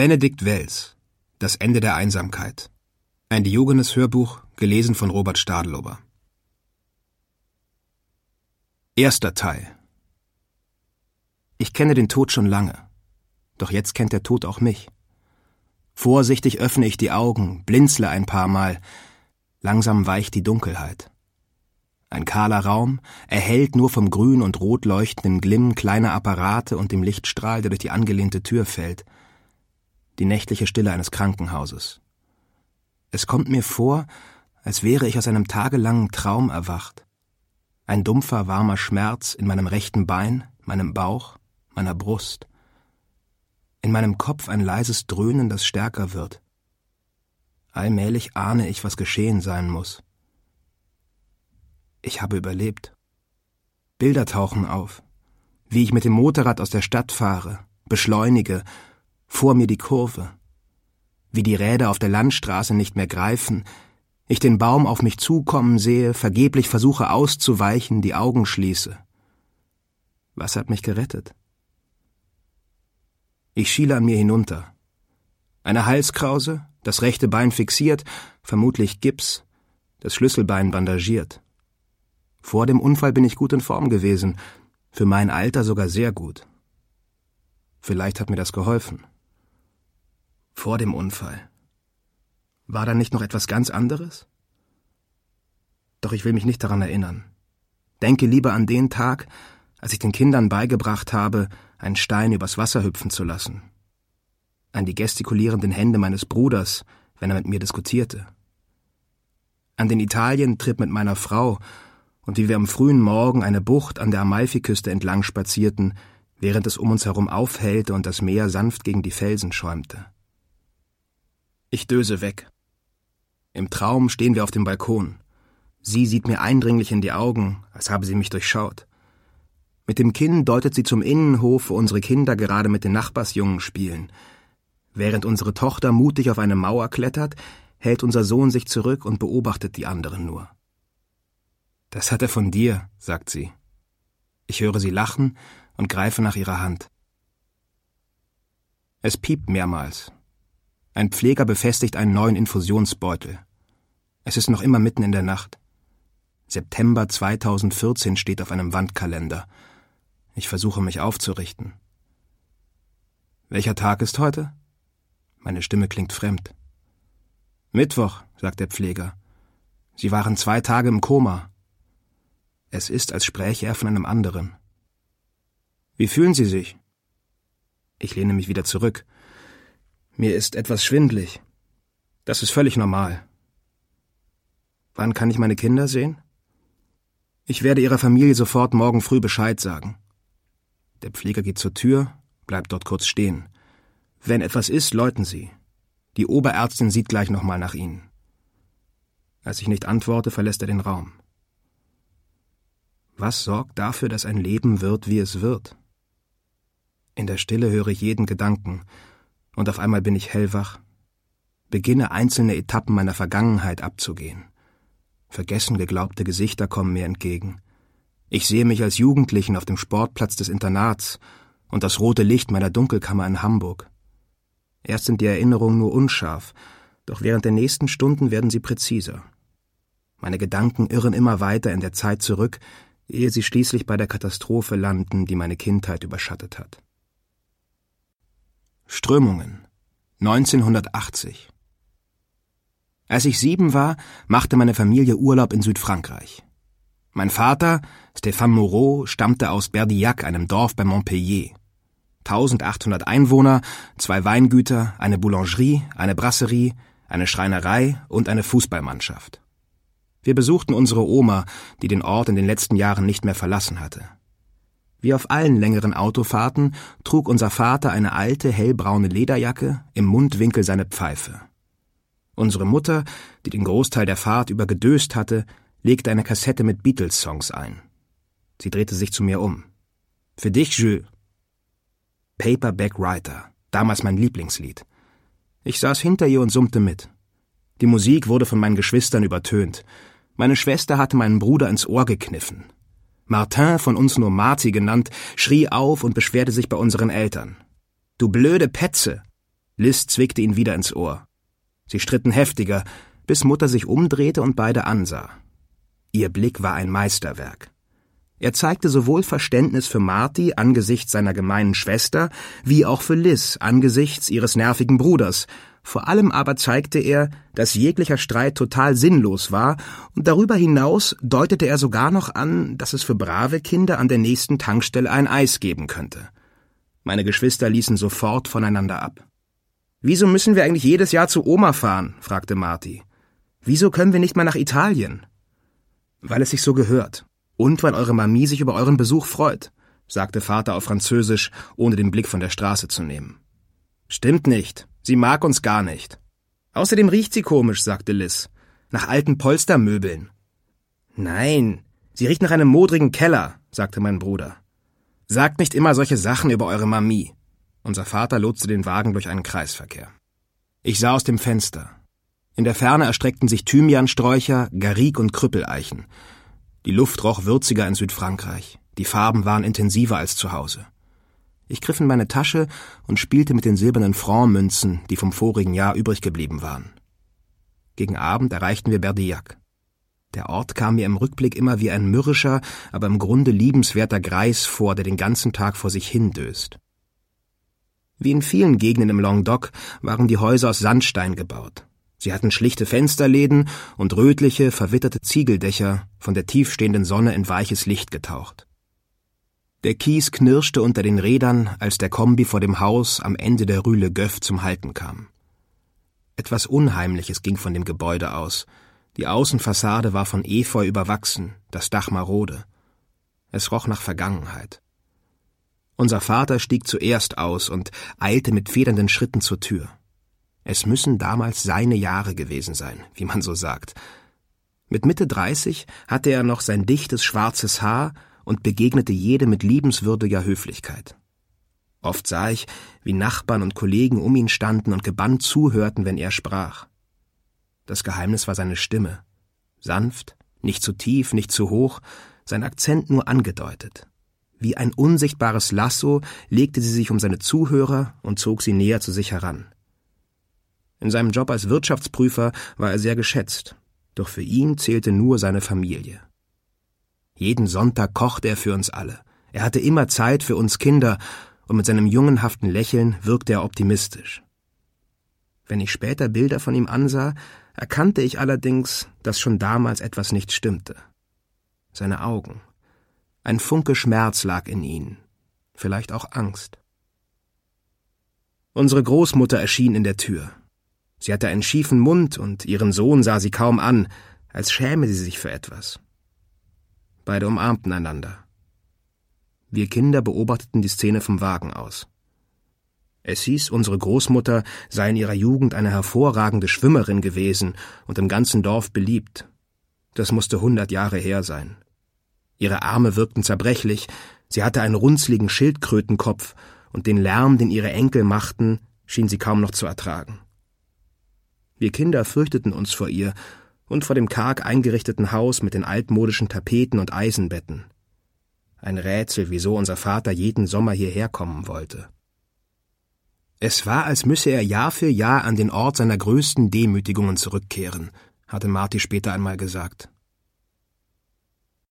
Benedikt Wells Das Ende der Einsamkeit. Ein Diogenes-Hörbuch, gelesen von Robert Stadelober. Erster Teil. Ich kenne den Tod schon lange, doch jetzt kennt der Tod auch mich. Vorsichtig öffne ich die Augen, blinzle ein paar Mal, langsam weicht die Dunkelheit. Ein kahler Raum, erhellt nur vom grün und rot leuchtenden Glimm kleiner Apparate und dem Lichtstrahl, der durch die angelehnte Tür fällt – die nächtliche Stille eines Krankenhauses. Es kommt mir vor, als wäre ich aus einem tagelangen Traum erwacht. Ein dumpfer, warmer Schmerz in meinem rechten Bein, meinem Bauch, meiner Brust. In meinem Kopf ein leises Dröhnen, das stärker wird. Allmählich ahne ich, was geschehen sein muss. Ich habe überlebt. Bilder tauchen auf, wie ich mit dem Motorrad aus der Stadt fahre, beschleunige vor mir die Kurve, wie die Räder auf der Landstraße nicht mehr greifen, ich den Baum auf mich zukommen sehe, vergeblich versuche auszuweichen, die Augen schließe. Was hat mich gerettet? Ich schiele an mir hinunter. Eine Halskrause, das rechte Bein fixiert, vermutlich Gips, das Schlüsselbein bandagiert. Vor dem Unfall bin ich gut in Form gewesen, für mein Alter sogar sehr gut. Vielleicht hat mir das geholfen. Vor dem Unfall. War da nicht noch etwas ganz anderes? Doch ich will mich nicht daran erinnern. Denke lieber an den Tag, als ich den Kindern beigebracht habe, einen Stein übers Wasser hüpfen zu lassen. An die gestikulierenden Hände meines Bruders, wenn er mit mir diskutierte. An den Italientrip mit meiner Frau und wie wir am frühen Morgen eine Bucht an der Amalfiküste entlang spazierten, während es um uns herum aufhellte und das Meer sanft gegen die Felsen schäumte. Ich döse weg. Im Traum stehen wir auf dem Balkon. Sie sieht mir eindringlich in die Augen, als habe sie mich durchschaut. Mit dem Kinn deutet sie zum Innenhof, wo unsere Kinder gerade mit den Nachbarsjungen spielen. Während unsere Tochter mutig auf eine Mauer klettert, hält unser Sohn sich zurück und beobachtet die anderen nur. Das hat er von dir, sagt sie. Ich höre sie lachen und greife nach ihrer Hand. Es piept mehrmals, ein Pfleger befestigt einen neuen Infusionsbeutel. Es ist noch immer mitten in der Nacht. September 2014 steht auf einem Wandkalender. Ich versuche mich aufzurichten. Welcher Tag ist heute? Meine Stimme klingt fremd. Mittwoch, sagt der Pfleger. Sie waren zwei Tage im Koma. Es ist, als spräche er von einem anderen. Wie fühlen Sie sich? Ich lehne mich wieder zurück. Mir ist etwas schwindlig. Das ist völlig normal. Wann kann ich meine Kinder sehen? Ich werde ihrer Familie sofort morgen früh Bescheid sagen. Der Pfleger geht zur Tür, bleibt dort kurz stehen. Wenn etwas ist, läuten Sie. Die Oberärztin sieht gleich nochmal nach Ihnen. Als ich nicht antworte, verlässt er den Raum. Was sorgt dafür, dass ein Leben wird, wie es wird? In der Stille höre ich jeden Gedanken, und auf einmal bin ich hellwach, beginne einzelne Etappen meiner Vergangenheit abzugehen. Vergessen geglaubte Gesichter kommen mir entgegen. Ich sehe mich als Jugendlichen auf dem Sportplatz des Internats und das rote Licht meiner Dunkelkammer in Hamburg. Erst sind die Erinnerungen nur unscharf, doch während der nächsten Stunden werden sie präziser. Meine Gedanken irren immer weiter in der Zeit zurück, ehe sie schließlich bei der Katastrophe landen, die meine Kindheit überschattet hat. Strömungen 1980 Als ich sieben war, machte meine Familie Urlaub in Südfrankreich. Mein Vater, Stéphane Moreau, stammte aus Berdillac, einem Dorf bei Montpellier. 1800 Einwohner, zwei Weingüter, eine Boulangerie, eine Brasserie, eine Schreinerei und eine Fußballmannschaft. Wir besuchten unsere Oma, die den Ort in den letzten Jahren nicht mehr verlassen hatte. Wie auf allen längeren Autofahrten trug unser Vater eine alte, hellbraune Lederjacke, im Mundwinkel seine Pfeife. Unsere Mutter, die den Großteil der Fahrt über gedöst hatte, legte eine Kassette mit Beatles-Songs ein. Sie drehte sich zu mir um. Für dich, Jules. Paperback Writer, damals mein Lieblingslied. Ich saß hinter ihr und summte mit. Die Musik wurde von meinen Geschwistern übertönt. Meine Schwester hatte meinen Bruder ins Ohr gekniffen. Martin, von uns nur Marty genannt, schrie auf und beschwerte sich bei unseren Eltern. Du blöde Petze! Liz zwickte ihn wieder ins Ohr. Sie stritten heftiger, bis Mutter sich umdrehte und beide ansah. Ihr Blick war ein Meisterwerk. Er zeigte sowohl Verständnis für Marty angesichts seiner gemeinen Schwester, wie auch für Liz angesichts ihres nervigen Bruders. Vor allem aber zeigte er, dass jeglicher Streit total sinnlos war, und darüber hinaus deutete er sogar noch an, dass es für brave Kinder an der nächsten Tankstelle ein Eis geben könnte. Meine Geschwister ließen sofort voneinander ab. Wieso müssen wir eigentlich jedes Jahr zu Oma fahren? fragte Marty. Wieso können wir nicht mal nach Italien? Weil es sich so gehört. Und weil eure Mamie sich über euren Besuch freut, sagte Vater auf Französisch, ohne den Blick von der Straße zu nehmen. Stimmt nicht. Sie mag uns gar nicht. Außerdem riecht sie komisch, sagte Liz. Nach alten Polstermöbeln. Nein, sie riecht nach einem modrigen Keller, sagte mein Bruder. Sagt nicht immer solche Sachen über eure Mamie. Unser Vater lotste den Wagen durch einen Kreisverkehr. Ich sah aus dem Fenster. In der Ferne erstreckten sich Thymiansträucher, Garik und Krüppeleichen. Die Luft roch würziger in Südfrankreich. Die Farben waren intensiver als zu Hause. Ich griff in meine Tasche und spielte mit den silbernen Franc-Münzen, die vom vorigen Jahr übrig geblieben waren. Gegen Abend erreichten wir Berdillac. Der Ort kam mir im Rückblick immer wie ein mürrischer, aber im Grunde liebenswerter Greis vor, der den ganzen Tag vor sich hindöst. Wie in vielen Gegenden im Languedoc waren die Häuser aus Sandstein gebaut. Sie hatten schlichte Fensterläden und rötliche, verwitterte Ziegeldächer, von der tiefstehenden Sonne in weiches Licht getaucht. Der Kies knirschte unter den Rädern, als der Kombi vor dem Haus am Ende der Rue Le Goeuf zum Halten kam. Etwas Unheimliches ging von dem Gebäude aus. Die Außenfassade war von Efeu überwachsen, das Dach marode. Es roch nach Vergangenheit. Unser Vater stieg zuerst aus und eilte mit federnden Schritten zur Tür. Es müssen damals seine Jahre gewesen sein, wie man so sagt. Mit Mitte dreißig hatte er noch sein dichtes schwarzes Haar und begegnete jede mit liebenswürdiger Höflichkeit. Oft sah ich, wie Nachbarn und Kollegen um ihn standen und gebannt zuhörten, wenn er sprach. Das Geheimnis war seine Stimme. Sanft, nicht zu tief, nicht zu hoch, sein Akzent nur angedeutet. Wie ein unsichtbares Lasso legte sie sich um seine Zuhörer und zog sie näher zu sich heran. In seinem Job als Wirtschaftsprüfer war er sehr geschätzt, doch für ihn zählte nur seine Familie. Jeden Sonntag kochte er für uns alle. Er hatte immer Zeit für uns Kinder, und mit seinem jungenhaften Lächeln wirkte er optimistisch. Wenn ich später Bilder von ihm ansah, erkannte ich allerdings, dass schon damals etwas nicht stimmte. Seine Augen. Ein Funke Schmerz lag in ihnen, vielleicht auch Angst. Unsere Großmutter erschien in der Tür. Sie hatte einen schiefen Mund und ihren Sohn sah sie kaum an, als schäme sie sich für etwas. Beide umarmten einander. Wir Kinder beobachteten die Szene vom Wagen aus. Es hieß, unsere Großmutter sei in ihrer Jugend eine hervorragende Schwimmerin gewesen und im ganzen Dorf beliebt. Das musste hundert Jahre her sein. Ihre Arme wirkten zerbrechlich, sie hatte einen runzligen Schildkrötenkopf, und den Lärm, den ihre Enkel machten, schien sie kaum noch zu ertragen. Wir Kinder fürchteten uns vor ihr und vor dem karg eingerichteten Haus mit den altmodischen Tapeten und Eisenbetten. Ein Rätsel, wieso unser Vater jeden Sommer hierher kommen wollte. Es war, als müsse er Jahr für Jahr an den Ort seiner größten Demütigungen zurückkehren, hatte Marty später einmal gesagt.